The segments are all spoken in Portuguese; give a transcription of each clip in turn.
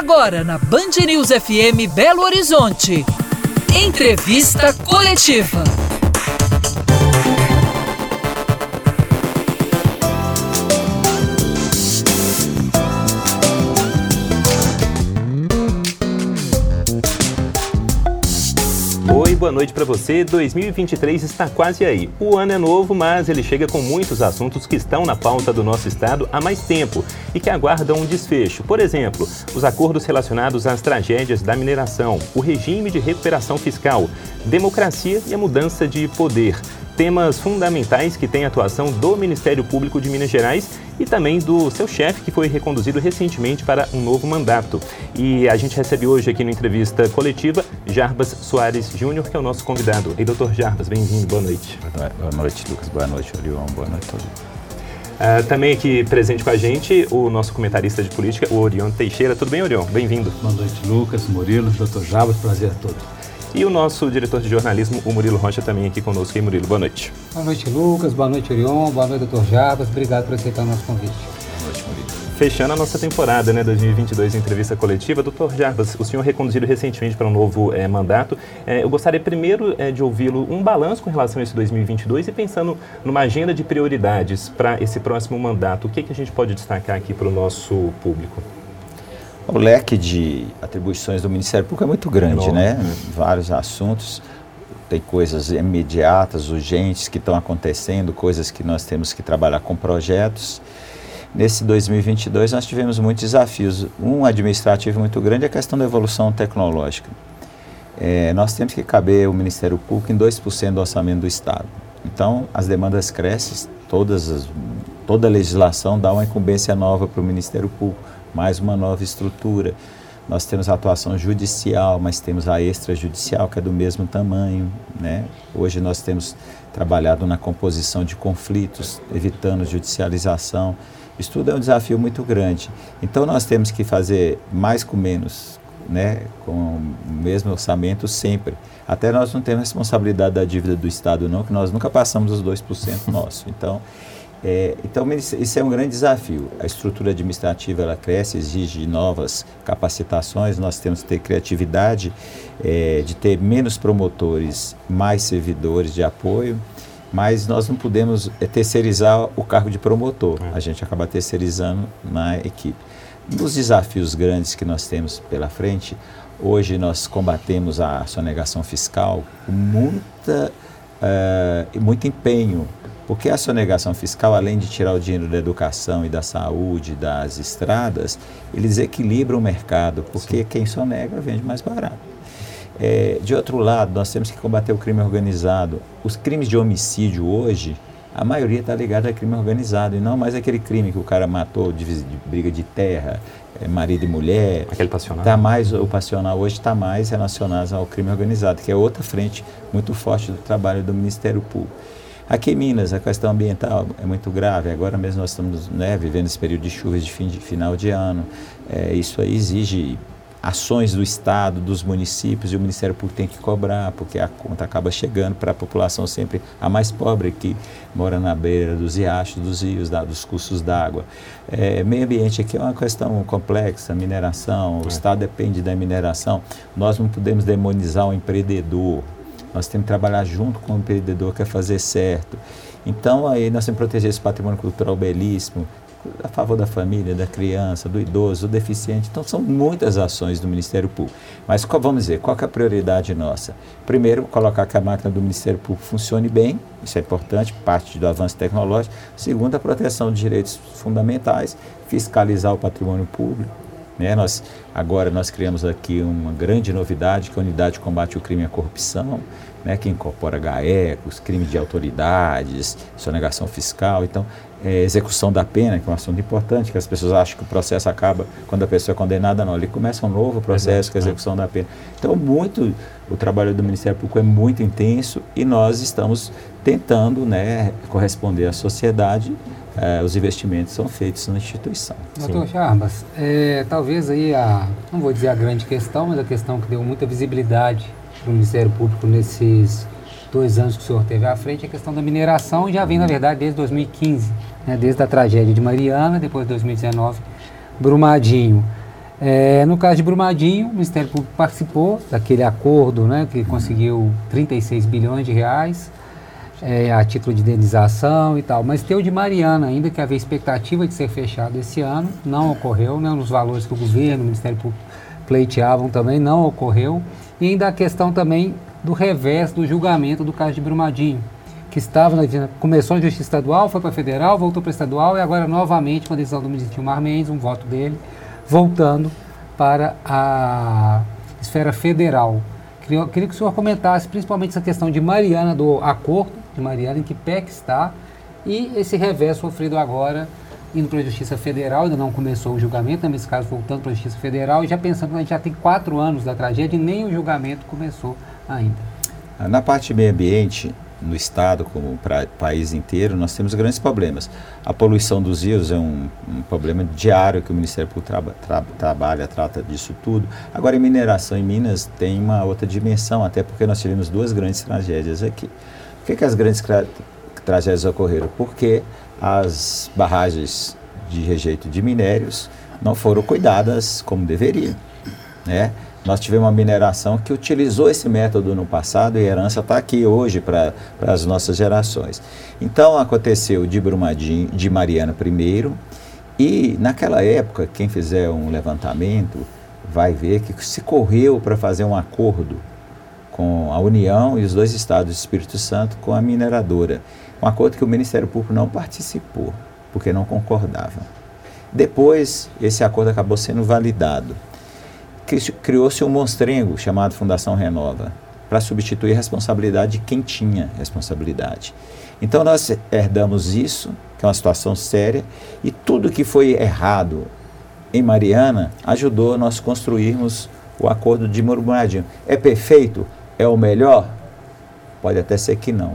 Agora na Band News FM Belo Horizonte. Entrevista coletiva. Boa noite para você. 2023 está quase aí. O ano é novo, mas ele chega com muitos assuntos que estão na pauta do nosso estado há mais tempo e que aguardam um desfecho. Por exemplo, os acordos relacionados às tragédias da mineração, o regime de recuperação fiscal, democracia e a mudança de poder temas fundamentais que têm atuação do Ministério Público de Minas Gerais e também do seu chefe, que foi reconduzido recentemente para um novo mandato. E a gente recebe hoje aqui na entrevista coletiva Jarbas Soares Júnior, que é o nosso convidado. E doutor Jarbas, bem-vindo, boa noite. Boa noite, Lucas. Boa noite, Orion. Boa noite a todos. Uh, também aqui presente com a gente o nosso comentarista de política, o Orion Teixeira. Tudo bem, Orion? Bem-vindo. Boa noite, Lucas, Murilo, doutor Jarbas, prazer a todos. E o nosso diretor de jornalismo, o Murilo Rocha, também aqui conosco. E Murilo, boa noite. Boa noite, Lucas. Boa noite, Orion. Boa noite, doutor Jabas. Obrigado por aceitar o nosso convite. Boa noite, Murilo. Fechando a nossa temporada, né, 2022, entrevista coletiva, doutor Jarbas, o senhor reconduzido recentemente para um novo é, mandato. É, eu gostaria primeiro é, de ouvi-lo um balanço com relação a esse 2022 e pensando numa agenda de prioridades para esse próximo mandato. O que, que a gente pode destacar aqui para o nosso público? O leque de atribuições do Ministério Público é muito grande, né? Vários assuntos. Tem coisas imediatas, urgentes que estão acontecendo, coisas que nós temos que trabalhar com projetos. Nesse 2022 nós tivemos muitos desafios. Um administrativo muito grande é a questão da evolução tecnológica. É, nós temos que caber o Ministério Público em 2% do orçamento do Estado. Então, as demandas crescem, todas as, toda a legislação dá uma incumbência nova para o Ministério Público mais uma nova estrutura. Nós temos a atuação judicial, mas temos a extrajudicial, que é do mesmo tamanho. Né? Hoje nós temos trabalhado na composição de conflitos, evitando judicialização. Isso tudo é um desafio muito grande. Então nós temos que fazer mais com menos, né? com o mesmo orçamento sempre. Até nós não temos responsabilidade da dívida do Estado, não, que nós nunca passamos os 2% nosso. Então, é, então, isso é um grande desafio. A estrutura administrativa ela cresce, exige novas capacitações, nós temos que ter criatividade é, de ter menos promotores, mais servidores de apoio, mas nós não podemos é, terceirizar o cargo de promotor, é. a gente acaba terceirizando na equipe. Nos desafios grandes que nós temos pela frente, hoje nós combatemos a sonegação fiscal com muita, uh, muito empenho porque a sonegação fiscal, além de tirar o dinheiro da educação e da saúde, das estradas, ele desequilibra o mercado, porque Sim. quem sonega vende mais barato. É, de outro lado, nós temos que combater o crime organizado. Os crimes de homicídio hoje, a maioria está ligada a crime organizado, e não mais aquele crime que o cara matou de, de briga de terra, é, marido e mulher. Aquele passional. Tá mais, o passional hoje está mais relacionado ao crime organizado, que é outra frente muito forte do trabalho do Ministério Público. Aqui em Minas, a questão ambiental é muito grave. Agora mesmo nós estamos né, vivendo esse período de chuvas de, fim de final de ano. É, isso aí exige ações do Estado, dos municípios, e o Ministério Público tem que cobrar, porque a conta acaba chegando para a população sempre a mais pobre, que mora na beira dos riachos, dos rios, da, dos cursos d'água. É, meio ambiente aqui é uma questão complexa, mineração, o é. Estado depende da mineração. Nós não podemos demonizar o empreendedor, nós temos que trabalhar junto com o empreendedor que é fazer certo. Então, aí nós temos que proteger esse patrimônio cultural belíssimo, a favor da família, da criança, do idoso, do deficiente. Então, são muitas ações do Ministério Público. Mas, qual, vamos dizer, qual é a prioridade nossa? Primeiro, colocar que a máquina do Ministério Público funcione bem, isso é importante, parte do avanço tecnológico. Segundo, a proteção de direitos fundamentais, fiscalizar o patrimônio público. Né? Nós, agora nós criamos aqui uma grande novidade, que é a Unidade de Combate ao Crime e à Corrupção, né? que incorpora GAECOS, crimes de autoridades, sonegação fiscal. Então, é, execução da pena, que é um assunto importante, que as pessoas acham que o processo acaba quando a pessoa é condenada, não. Ele começa um novo processo com a execução da pena. Então, muito, o trabalho do Ministério Público é muito intenso e nós estamos tentando né, corresponder à sociedade é, os investimentos são feitos na instituição. Doutor Charbas, é, talvez aí a, não vou dizer a grande questão, mas a questão que deu muita visibilidade para o Ministério Público nesses dois anos que o senhor teve à frente, é a questão da mineração, já vem, na verdade, desde 2015, né, desde a tragédia de Mariana, depois de 2019, Brumadinho. É, no caso de Brumadinho, o Ministério Público participou daquele acordo né, que conseguiu 36 bilhões de reais é, a título de indenização e tal. Mas tem o de Mariana ainda, que havia expectativa de ser fechado esse ano, não ocorreu, né, nos valores que o governo, o Ministério Público pleiteavam também, não ocorreu. E ainda a questão também do revés do julgamento do caso de Brumadinho, que estava na, começou na Justiça Estadual, foi para Federal, voltou para Estadual e agora novamente com a decisão do ministro Gilmar Mendes, um voto dele, voltando para a esfera federal. Queria, queria que o senhor comentasse principalmente essa questão de Mariana, do acordo de Mariana, em que pé que está, e esse revés sofrido agora indo para a Justiça Federal, ainda não começou o julgamento, nesse caso voltando para a Justiça Federal, e já pensando que a gente já tem quatro anos da tragédia e nem o julgamento começou ainda. Na parte de meio ambiente, no estado como para país inteiro, nós temos grandes problemas. A poluição dos rios é um, um problema diário que o Ministério Público traba, tra, trabalha, trata disso tudo. Agora, em mineração em Minas tem uma outra dimensão, até porque nós tivemos duas grandes tragédias aqui. Que, que as grandes tragédias ocorreram? Porque as barragens de rejeito de minérios não foram cuidadas como deveriam. Né? Nós tivemos uma mineração que utilizou esse método no passado e a herança está aqui hoje para as nossas gerações. Então aconteceu de Brumadinho, de Mariana primeiro, e naquela época, quem fizer um levantamento vai ver que se correu para fazer um acordo com a União e os dois estados do Espírito Santo com a mineradora. Um acordo que o Ministério Público não participou, porque não concordava. Depois, esse acordo acabou sendo validado criou-se um monstrengo chamado Fundação Renova, para substituir a responsabilidade de quem tinha responsabilidade. Então nós herdamos isso, que é uma situação séria, e tudo que foi errado em Mariana ajudou nós construirmos o acordo de Murmuradinho. É perfeito? É o melhor? Pode até ser que não.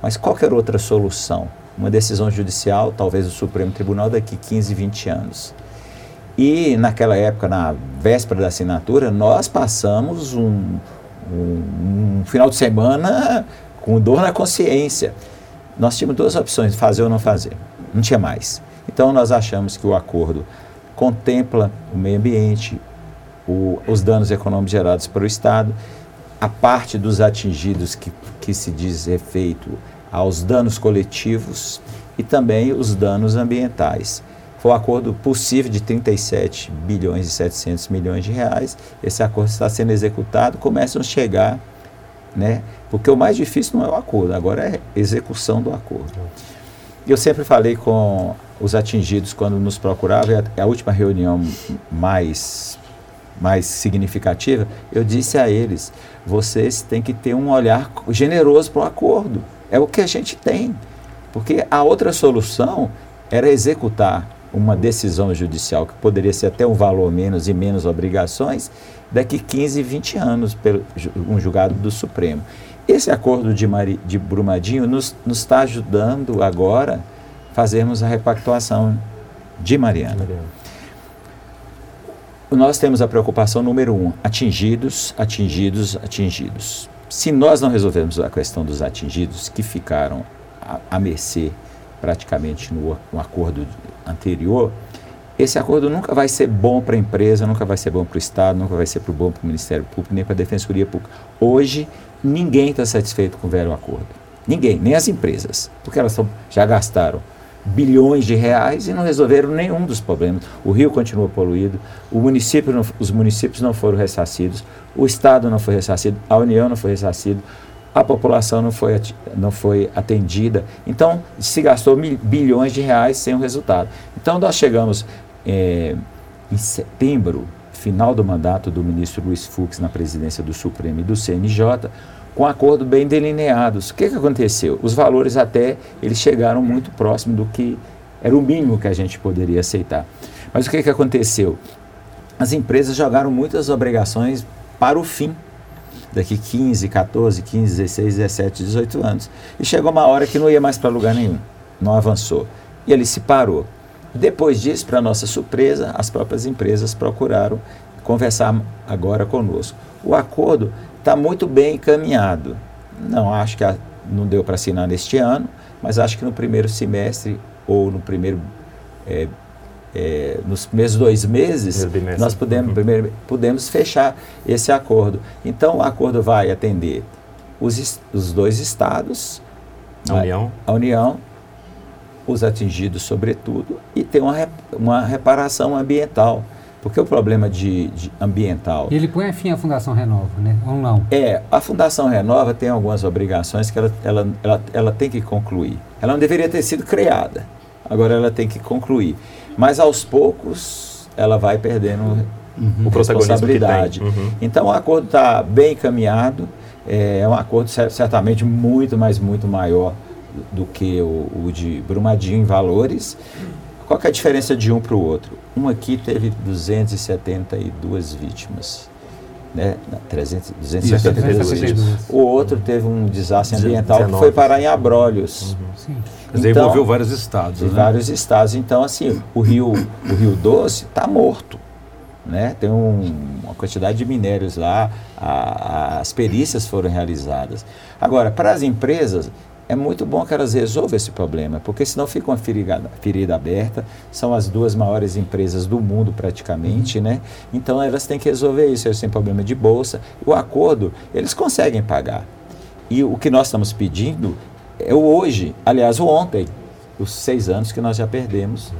Mas qualquer outra solução, uma decisão judicial, talvez o Supremo Tribunal daqui 15, 20 anos. E naquela época, na véspera da assinatura, nós passamos um, um, um final de semana com dor na consciência. Nós tínhamos duas opções, fazer ou não fazer. Não tinha mais. Então nós achamos que o acordo contempla o meio ambiente, o, os danos econômicos gerados para o Estado, a parte dos atingidos que, que se diz efeito aos danos coletivos e também os danos ambientais. Foi um acordo possível de 37 bilhões e 700 milhões de reais. Esse acordo está sendo executado, começam a chegar, né? Porque o mais difícil não é o acordo, agora é execução do acordo. Eu sempre falei com os atingidos quando nos procuravam, a, a última reunião mais mais significativa, eu disse a eles: vocês têm que ter um olhar generoso para o acordo. É o que a gente tem. Porque a outra solução era executar uma decisão judicial que poderia ser até um valor menos e menos obrigações, daqui 15, 20 anos, pelo um julgado do Supremo. Esse acordo de, Mari, de Brumadinho nos, está ajudando agora fazermos a repactuação de Mariana. Mariana. Nós temos a preocupação número um: atingidos, atingidos, atingidos. Se nós não resolvermos a questão dos atingidos que ficaram à, mercê praticamente no, no acordo anterior, esse acordo nunca vai ser bom para a empresa, nunca vai ser bom para o Estado, nunca vai ser bom para o Ministério Público, nem para a Defensoria Pública. Hoje, ninguém está satisfeito com o velho acordo. Ninguém, nem as empresas, porque elas tão, já gastaram bilhões de reais e não resolveram nenhum dos problemas. O rio continua poluído, o município não, os municípios não foram ressarcidos, o Estado não foi ressarcido, a União não foi ressarcida, a população não foi, não foi atendida. Então, se gastou mil, bilhões de reais sem o resultado. Então, nós chegamos é, em setembro, final do mandato do ministro Luiz Fux na presidência do Supremo e do CNJ, com acordo bem delineados. O que, que aconteceu? Os valores até eles chegaram muito próximo do que era o mínimo que a gente poderia aceitar. Mas o que, que aconteceu? As empresas jogaram muitas obrigações para o fim daqui 15, 14, 15, 16, 17, 18 anos. E chegou uma hora que não ia mais para lugar nenhum, não avançou. E ele se parou. Depois disso, para nossa surpresa, as próprias empresas procuraram conversar agora conosco. O acordo está muito bem encaminhado. Não acho que a, não deu para assinar neste ano, mas acho que no primeiro semestre ou no primeiro é, é, nos primeiros dois meses, nós podemos, primeiro, podemos fechar esse acordo. Então, o acordo vai atender os, os dois estados, a União. a União, os atingidos sobretudo, e ter uma, uma reparação ambiental. Porque o problema de, de, ambiental. Ele põe fim à Fundação Renova, né? Ou não? É, a Fundação Renova tem algumas obrigações que ela, ela, ela, ela tem que concluir. Ela não deveria ter sido criada, agora ela tem que concluir. Mas aos poucos ela vai perdendo uhum. responsabilidade. Uhum. Então o acordo está bem encaminhado, é, é um acordo certamente muito, mas muito maior do que o, o de Brumadinho em valores. Qual é a diferença de um para o outro? Um aqui teve 272 vítimas. Né? 300, 272 vítimas. O outro teve um desastre ambiental 19. que foi parar em Abrolhos. Uhum. Sim. Então, envolveu vários estados. Né? Vários estados. Então, assim, o Rio, o Rio Doce está morto. Né? Tem um, uma quantidade de minérios lá, a, a, as perícias foram realizadas. Agora, para as empresas, é muito bom que elas resolvam esse problema, porque senão fica uma ferida, ferida aberta. São as duas maiores empresas do mundo, praticamente, né? Então elas têm que resolver isso. Eles têm problema de bolsa. O acordo, eles conseguem pagar. E o que nós estamos pedindo é o hoje, aliás, o ontem, os seis anos que nós já perdemos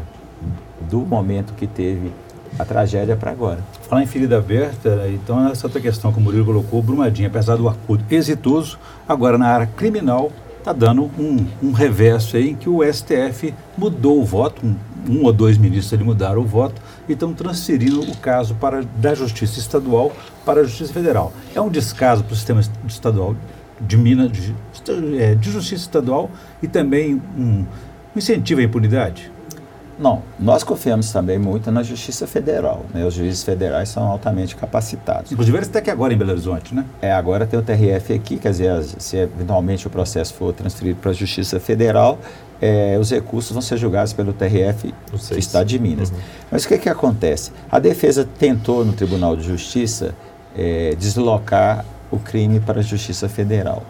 do momento que teve a tragédia para agora. Falar em ferida aberta, então essa outra questão que o Murilo colocou, Brumadinho, apesar do acordo exitoso, agora na área criminal está dando um, um reverso aí em que o STF mudou o voto, um, um ou dois ministros ali mudaram o voto e estão transferindo o caso para, da Justiça Estadual para a Justiça Federal. É um descaso para o sistema estadual de Minas, de, é, de Justiça Estadual e também um, um incentivo à impunidade? Não, nós confiamos também muito na Justiça Federal. Né? Os juízes federais são altamente capacitados. Inclusive, eles estão aqui agora em Belo Horizonte, né? É, agora tem o TRF aqui, quer dizer, se eventualmente o processo for transferido para a Justiça Federal, é, os recursos vão ser julgados pelo TRF do Estado de Minas. Uhum. Mas o que, que acontece? A defesa tentou no Tribunal de Justiça é, deslocar o crime para a Justiça Federal.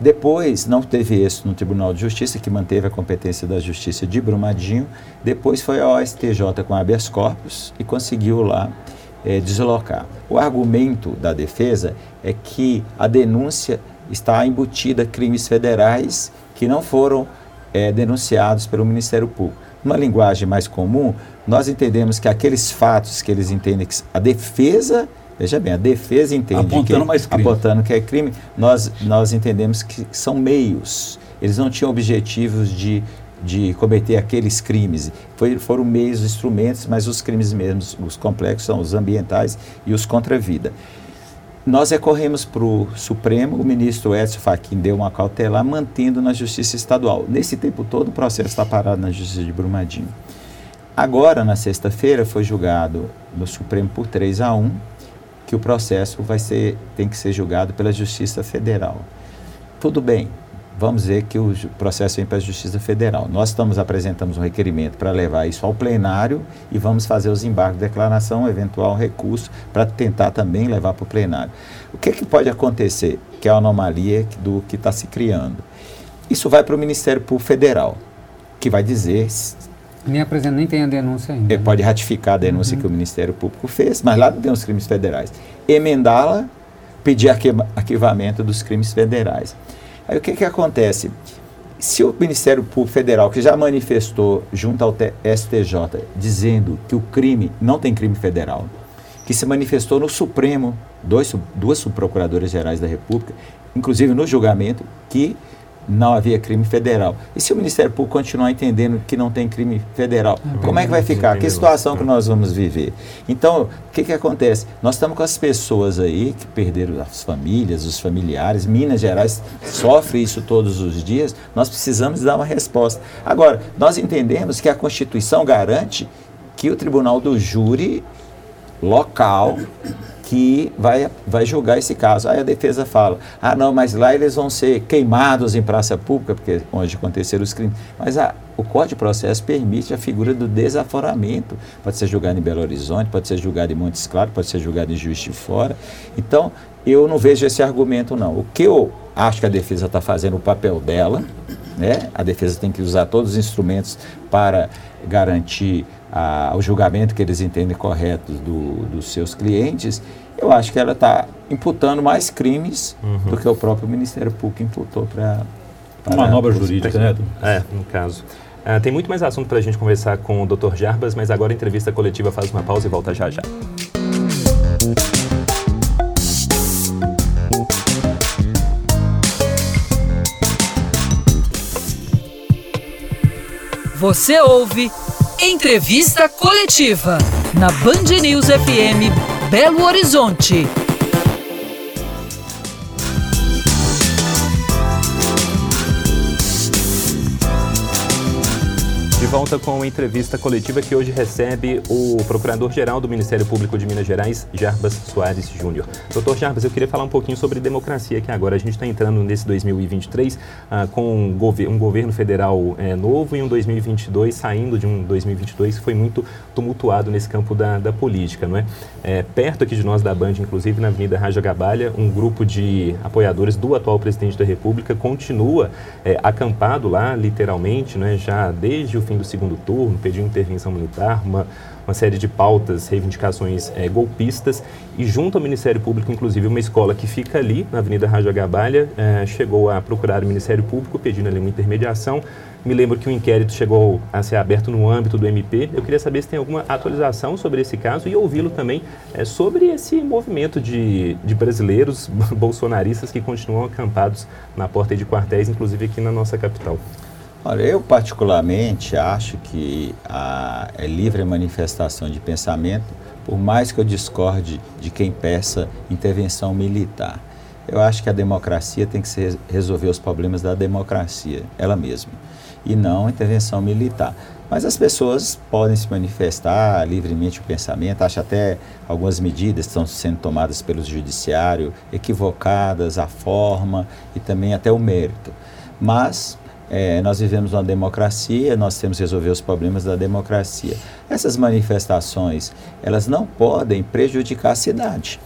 Depois, não teve isso no Tribunal de Justiça, que manteve a competência da Justiça de Brumadinho. Depois foi a OSTJ com habeas corpus e conseguiu lá é, deslocar. O argumento da defesa é que a denúncia está embutida crimes federais que não foram é, denunciados pelo Ministério Público. Numa linguagem mais comum, nós entendemos que aqueles fatos que eles entendem que a defesa Veja bem, a defesa entende apontando que, mais crime. apontando que é crime, nós, nós entendemos que são meios. Eles não tinham objetivos de, de cometer aqueles crimes. Foi, foram meios, instrumentos, mas os crimes mesmos, os complexos, são os ambientais e os contra a vida. Nós recorremos para o Supremo, o ministro Edson Fachin deu uma cautelar, mantendo na Justiça Estadual. Nesse tempo todo, o processo está parado na Justiça de Brumadinho. Agora, na sexta-feira, foi julgado no Supremo por 3 a 1 que o processo vai ser, tem que ser julgado pela Justiça Federal. Tudo bem, vamos ver que o processo vem para a Justiça Federal. Nós estamos apresentamos um requerimento para levar isso ao plenário e vamos fazer os embargos de declaração, eventual recurso, para tentar também levar para o plenário. O que, que pode acontecer, que é a anomalia do que está se criando? Isso vai para o Ministério Público Federal, que vai dizer nem apresenta, nem tem a denúncia ainda. Ele né? pode ratificar a denúncia uhum. que o Ministério Público fez, mas lá não tem os crimes federais. Emendá-la, pedir arquivamento dos crimes federais. Aí o que, que acontece? Se o Ministério Público Federal, que já manifestou junto ao STJ, dizendo que o crime não tem crime federal, que se manifestou no Supremo, dois, duas subprocuradoras gerais da República, inclusive no julgamento, que não havia crime federal. E se o Ministério Público continuar entendendo que não tem crime federal, é, como é que vai ficar? Que situação que nós vamos viver? Então, o que, que acontece? Nós estamos com as pessoas aí que perderam as famílias, os familiares, Minas Gerais sofre isso todos os dias, nós precisamos dar uma resposta. Agora, nós entendemos que a Constituição garante que o Tribunal do Júri local que vai, vai julgar esse caso. Aí a defesa fala: ah, não, mas lá eles vão ser queimados em praça pública, porque onde aconteceram os crimes. Mas a, o Código de Processo permite a figura do desaforamento. Pode ser julgado em Belo Horizonte, pode ser julgado em Montes Claros, pode ser julgado em Juiz de Fora. Então, eu não vejo esse argumento, não. O que eu acho que a defesa está fazendo o papel dela, né? a defesa tem que usar todos os instrumentos para garantir a, ao julgamento que eles entendem correto do, dos seus clientes, eu acho que ela está imputando mais crimes uhum. do que o próprio Ministério Público imputou para. Uma manobra jurídica, né? É, no caso. Uh, tem muito mais assunto para a gente conversar com o Dr. Jarbas, mas agora a entrevista coletiva faz uma pausa e volta já já. Você ouve Entrevista Coletiva na Band News FM Belo Horizonte. Volta com a entrevista coletiva que hoje recebe o Procurador-Geral do Ministério Público de Minas Gerais, Jarbas Soares Júnior. Doutor Jarbas, eu queria falar um pouquinho sobre democracia, que agora a gente está entrando nesse 2023 ah, com um, gover um, governo federal é, novo e um 2022 saindo de um 2022 que foi muito tumultuado nesse campo da, da política, não é? é? Perto aqui de nós da Band, inclusive na Avenida Raja Gabalha, um grupo de apoiadores do atual presidente da República continua é, acampado lá, literalmente, não é? já desde o fim do segundo turno, pediu intervenção militar, uma, uma série de pautas, reivindicações é, golpistas, e junto ao Ministério Público, inclusive, uma escola que fica ali, na Avenida Rádio Agabalha, é, chegou a procurar o Ministério Público pedindo ali uma intermediação. Me lembro que o inquérito chegou a ser aberto no âmbito do MP. Eu queria saber se tem alguma atualização sobre esse caso e ouvi-lo também é, sobre esse movimento de, de brasileiros bolsonaristas que continuam acampados na porta de quartéis, inclusive aqui na nossa capital. Olha, eu particularmente acho que a, é livre manifestação de pensamento, por mais que eu discorde de quem peça intervenção militar. Eu acho que a democracia tem que ser, resolver os problemas da democracia, ela mesma, e não intervenção militar. Mas as pessoas podem se manifestar livremente o pensamento, acho até algumas medidas estão sendo tomadas pelo judiciário equivocadas, a forma e também até o mérito. Mas é, nós vivemos uma democracia, nós temos que resolver os problemas da democracia. Essas manifestações, elas não podem prejudicar a cidade.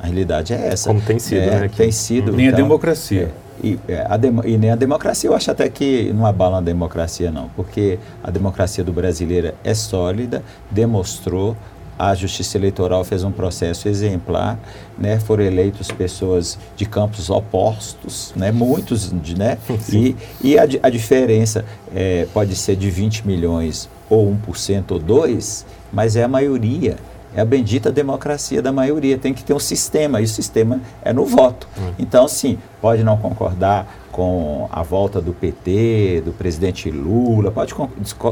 A realidade é essa. Como tem sido, é, né? Tem sido. Nem então, a democracia. É, e, é, a dem e nem a democracia. Eu acho até que não abala a democracia, não, porque a democracia do brasileiro é sólida, demonstrou a Justiça Eleitoral fez um processo exemplar, né? Foram eleitos pessoas de campos opostos, né? Muitos, né? E, e a, a diferença é, pode ser de 20 milhões ou 1% ou 2%, mas é a maioria. É a bendita democracia da maioria. Tem que ter um sistema, e o sistema é no voto. Hum. Então, sim, pode não concordar com a volta do PT, do presidente Lula, pode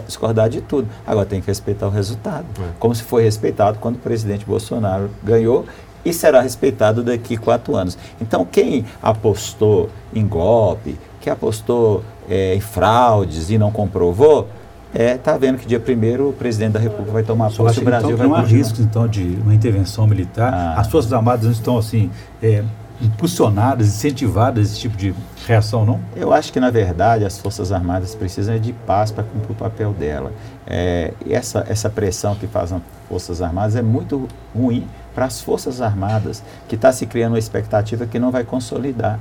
discordar de tudo. Agora tem que respeitar o resultado, é. como se foi respeitado quando o presidente Bolsonaro ganhou e será respeitado daqui quatro anos. Então, quem apostou em golpe, quem apostou é, em fraudes e não comprovou, é, tá vendo que dia primeiro o presidente da República vai tomar posse e o Brasil então, vai Não há riscos, então, de uma intervenção militar. Ah. As Forças Armadas não estão, assim, é, impulsionadas, incentivadas esse tipo de reação, não? Eu acho que, na verdade, as Forças Armadas precisam de paz para cumprir o papel dela. É, essa, essa pressão que fazem as Forças Armadas é muito ruim para as Forças Armadas, que está se criando uma expectativa que não vai consolidar.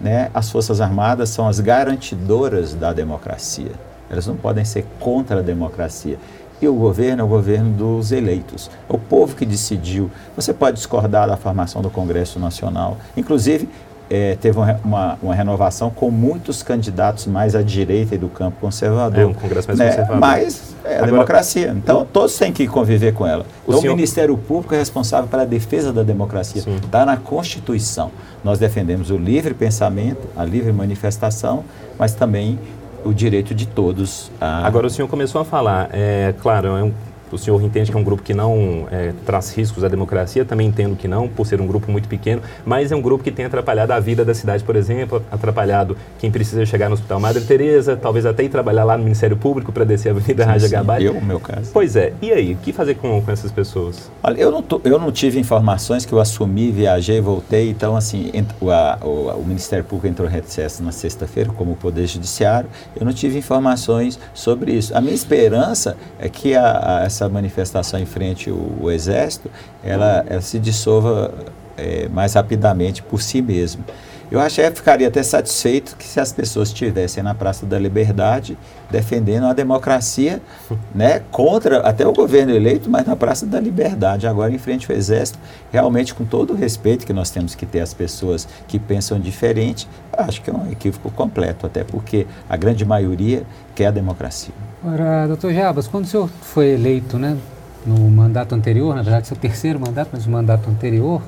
Né? As Forças Armadas são as garantidoras da democracia. Elas não podem ser contra a democracia. E o governo é o governo dos eleitos. É o povo que decidiu. Você pode discordar da formação do Congresso Nacional. Inclusive, é, teve uma, uma, uma, renovação com muitos candidatos mais à direita e do campo conservador. É um Congresso mais né? conservador. Mas é a Agora, democracia. Então, todos têm que conviver com ela. O, então, senhor... o Ministério Público é responsável pela defesa da democracia. Está na Constituição. Nós defendemos o livre pensamento, a livre manifestação, mas também o direito de todos. A... Agora, o senhor começou a falar, é claro, é um o senhor entende que é um grupo que não é, traz riscos à democracia, também entendo que não, por ser um grupo muito pequeno, mas é um grupo que tem atrapalhado a vida da cidade, por exemplo, atrapalhado quem precisa chegar no Hospital Madre Teresa, talvez até ir trabalhar lá no Ministério Público para descer a Avenida Raja Gabay. Eu, no meu caso. Pois é. E aí, o que fazer com, com essas pessoas? Olha, eu não, tô, eu não tive informações que eu assumi, viajei, voltei, então assim, ent, o, a, o, o, Ministério Público entrou em recesso na sexta-feira, como o Poder Judiciário, eu não tive informações sobre isso. A minha esperança é que a, a, essa essa manifestação em frente ao, Exército, ela, ela se dissolva é, mais rapidamente por si mesma. Eu acho que ficaria até satisfeito que se as pessoas estivessem na Praça da Liberdade defendendo a democracia, né, contra até o governo eleito, mas na Praça da Liberdade, agora em frente ao Exército, realmente com todo o respeito que nós temos que ter as pessoas que pensam diferente, acho que é um equívoco completo, até porque a grande maioria quer a democracia. Ora, doutor Jabas, quando o senhor foi eleito, né, no mandato anterior, na verdade, seu terceiro mandato, mas o mandato anterior,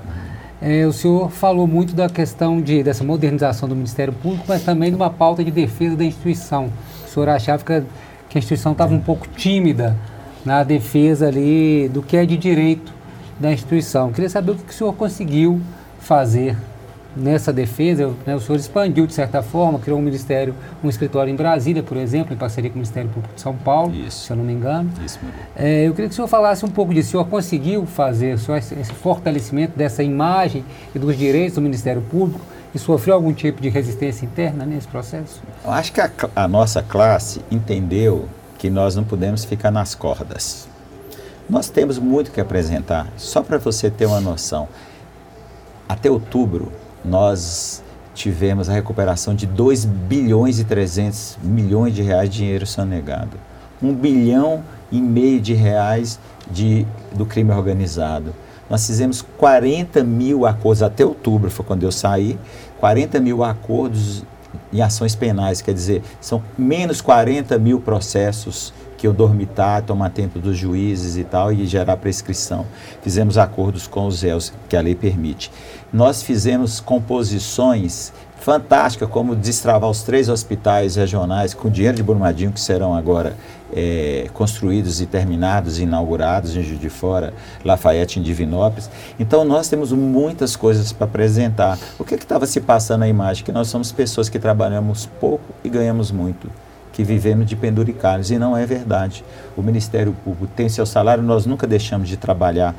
é, o senhor falou muito da questão de, dessa modernização do Ministério Público, mas também de uma pauta de defesa da instituição. O senhor achava que a, que a instituição estava um pouco tímida na defesa ali do que é de direito da instituição. Queria saber o que o senhor conseguiu fazer nessa defesa, né, o senhor expandiu de certa forma, criou um ministério, um escritório em Brasília, por exemplo, em parceria com o Ministério Público de São Paulo, Isso. se eu não me engano. Isso, é, eu queria que o senhor falasse um pouco disso. O senhor conseguiu fazer senhor, esse fortalecimento dessa imagem e dos direitos do Ministério Público e sofreu algum tipo de resistência interna nesse processo? Eu acho que a, a nossa classe entendeu que nós não podemos ficar nas cordas. Nós temos muito que apresentar. Só para você ter uma noção, até outubro nós tivemos a recuperação de 2 bilhões e 300 milhões de reais de dinheiro sonegado. 1 bilhão e meio de reais de, do crime organizado. Nós fizemos 40 mil acordos, até outubro foi quando eu saí, 40 mil acordos em ações penais, quer dizer, são menos 40 mil processos que eu dormitar, tomar tempo dos juízes e tal, e gerar prescrição. Fizemos acordos com os réus, que a lei permite. Nós fizemos composições fantásticas, como destravar os três hospitais regionais com dinheiro de Brumadinho, que serão agora é, construídos e terminados, inaugurados em Juiz de Fora, Lafayette em Divinópolis. Então nós temos muitas coisas para apresentar. O que estava se passando na imagem? Que nós somos pessoas que trabalhamos pouco e ganhamos muito que vivemos de penduricalhos, e não é verdade. O Ministério Público tem seu salário, nós nunca deixamos de trabalhar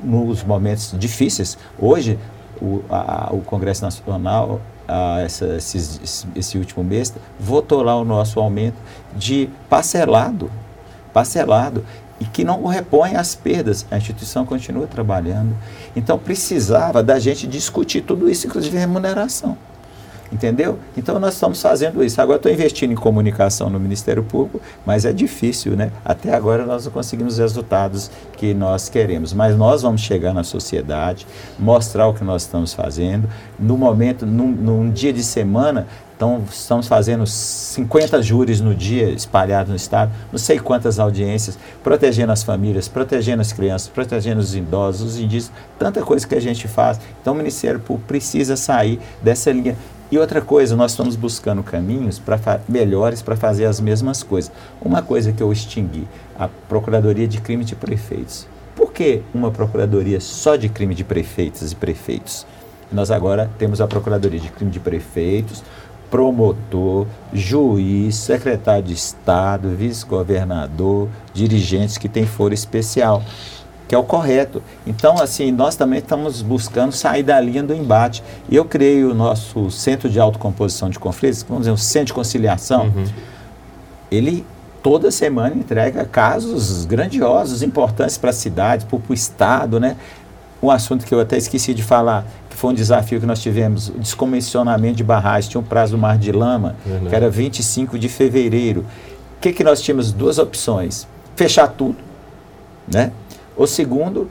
nos momentos difíceis. Hoje, o, a, o Congresso Nacional, a, essa, esse, último mês, votou lá o nosso aumento de parcelado, parcelado, e que não repõe as perdas. A instituição continua trabalhando. Então, precisava da gente discutir tudo isso, inclusive remuneração. Entendeu? Então nós estamos fazendo isso. Agora estou investindo em comunicação no Ministério Público, mas é difícil, né? Até agora nós não conseguimos os resultados que nós queremos. Mas nós vamos chegar na sociedade, mostrar o que nós estamos fazendo. No momento, num, num dia de semana, então, estamos fazendo 50 júris no dia, espalhados no estado, não sei quantas audiências, protegendo as famílias, protegendo as crianças, protegendo os idosos, os indígenas, tanta coisa que a gente faz. Então, o Ministério Público precisa sair dessa linha. E outra coisa, nós estamos buscando caminhos pra melhores para fazer as mesmas coisas. Uma coisa que eu extingui, a Procuradoria de Crime de Prefeitos. Por que uma Procuradoria só de crime de prefeitos e prefeitos? Nós agora temos a Procuradoria de Crime de Prefeitos, promotor, juiz, secretário de Estado, vice-governador, dirigentes que têm foro especial que é o correto. Então, assim, nós também estamos buscando sair da linha do embate. Eu criei o nosso Centro de Autocomposição de Conflitos, vamos dizer, um Centro de Conciliação. Uhum. Ele toda semana entrega casos grandiosos, importantes para a cidade, para o Estado, né? Um assunto que eu até esqueci de falar, que foi um desafio que nós tivemos, o descomissionamento de barragens. Tinha um prazo do Mar de Lama, que era 25 de fevereiro. O que, que nós tínhamos? Duas opções. Fechar tudo, né? O segundo,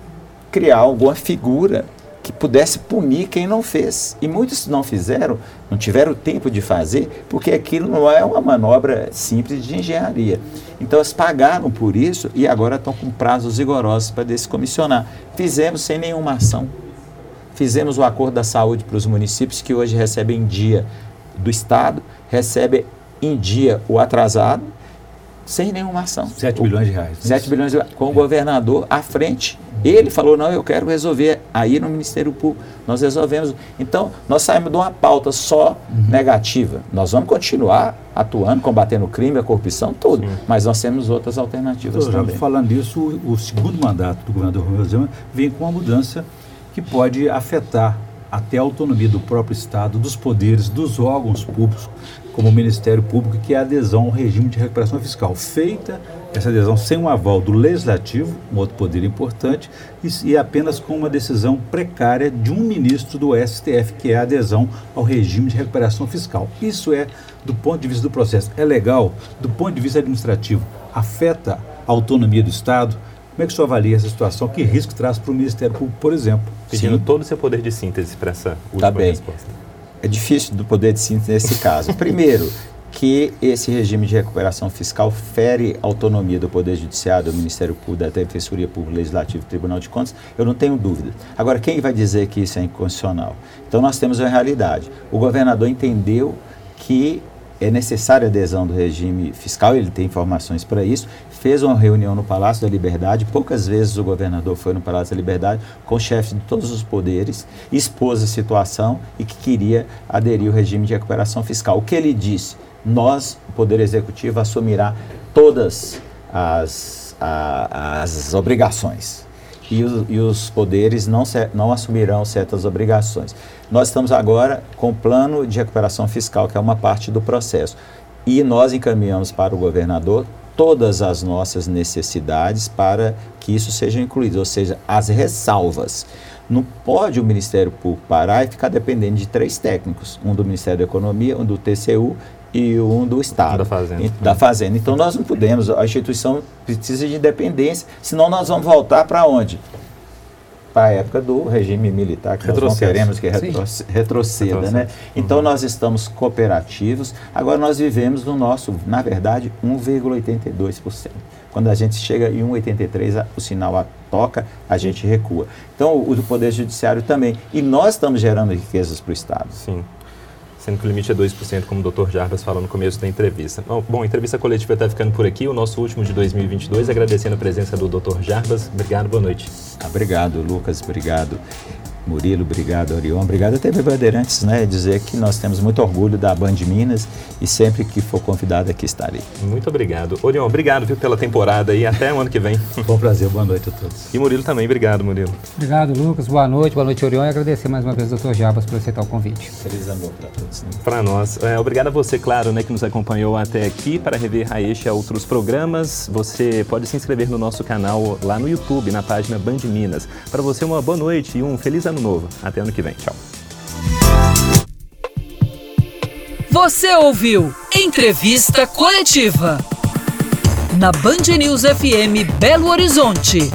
criar alguma figura que pudesse punir quem não fez. E muitos não fizeram, não tiveram tempo de fazer, porque aquilo não é uma manobra simples de engenharia. Então eles pagaram por isso e agora estão com prazos rigorosos para descomissionar. Fizemos sem nenhuma ação. Fizemos o acordo da saúde para os municípios que hoje recebem em dia do Estado, recebem em dia o atrasado sem nenhuma ação. 7 bilhões de reais. 7 bilhões de reais, com o governador à frente. Ele falou, não, eu quero resolver. Aí no Ministério Público nós resolvemos. Então, nós saímos de uma pauta só uhum. negativa. Nós vamos continuar atuando, combatendo o crime, a corrupção, tudo. Sim. Mas nós temos outras alternativas Doutor, também. Falando disso, o, o segundo mandato do governador Romeu Zema vem com uma mudança que pode afetar até a autonomia do próprio Estado, dos poderes, dos órgãos públicos, como o Ministério Público, que é a adesão ao regime de recuperação fiscal. Feita essa adesão sem um aval do Legislativo, um outro poder importante, e, apenas com uma decisão precária de um ministro do STF, que é a adesão ao regime de recuperação fiscal. Isso é, do ponto de vista do processo, é legal, do ponto de vista administrativo, afeta a autonomia do Estado. Como é que o senhor avalia essa situação? Que risco traz para o Ministério Público, por exemplo? Pedindo Sim. todo o seu poder de síntese para essa última tá bem. resposta. É difícil do poder de síntese nesse caso. Primeiro, que esse regime de recuperação fiscal fere a autonomia do Poder Judiciário, do Ministério Público, da Defensoria Pública Legislativa e Tribunal de Contas, eu não tenho dúvida. Agora, quem vai dizer que isso é inconstitucional? Então, nós temos uma realidade. O governador entendeu que é necessária a adesão do regime fiscal, ele tem informações para isso, fez uma reunião no Palácio da Liberdade, poucas vezes o governador foi no Palácio da Liberdade, com chefes de todos os poderes, expôs a situação e que queria aderir ao regime de recuperação fiscal. O que ele disse? Nós, o Poder Executivo, assumirá todas as, as obrigações. E os, e os poderes não, não assumirão certas obrigações. Nós estamos agora com o plano de recuperação fiscal, que é uma parte do processo. E nós encaminhamos para o governador todas as nossas necessidades para que isso seja incluído, ou seja, as ressalvas. Não pode o Ministério Público parar e ficar dependendo de três técnicos, um do Ministério da Economia, um do TCU e um do Estado. Da Fazenda. Da Fazenda. Então nós não podemos, a instituição precisa de independência, senão nós vamos voltar para onde? Para a época do regime militar, que Retrocesso. nós não queremos que retro retroceda. Né? Então, uhum. nós estamos cooperativos. Agora, nós vivemos no nosso, na verdade, 1,82%. Quando a gente chega em 1,83%, o sinal toca, a gente recua. Então, o do Poder Judiciário também. E nós estamos gerando riquezas para o Estado. Sim sendo que o limite é 2%, como o Dr. Jarbas falou no começo da entrevista. Bom, a entrevista coletiva está ficando por aqui, o nosso último de 2022, agradecendo a presença do Dr. Jarbas. Obrigado, boa noite. Obrigado, Lucas, obrigado. Murilo, obrigado, Orion, obrigado a TV Bandeirantes, né? Dizer que nós temos muito orgulho da Band Minas e sempre que for convidado aqui estarei. Muito obrigado. Orion, obrigado viu, pela temporada e até o ano que vem. Bom prazer, boa noite a todos. E Murilo também, obrigado, Murilo. Obrigado, Lucas, boa noite, boa noite, Orion, e agradecer mais uma vez ao Dr. Jabas por aceitar o convite. Feliz ano para todos. Né? Para nós. É, obrigado a você, claro, né, que nos acompanhou até aqui. Para rever a este e outros programas, você pode se inscrever no nosso canal lá no YouTube, na página Band Minas. Para você, uma boa noite e um feliz ano novo. Até ano que vem. Tchau. Você ouviu Entrevista Coletiva na Band News FM Belo Horizonte.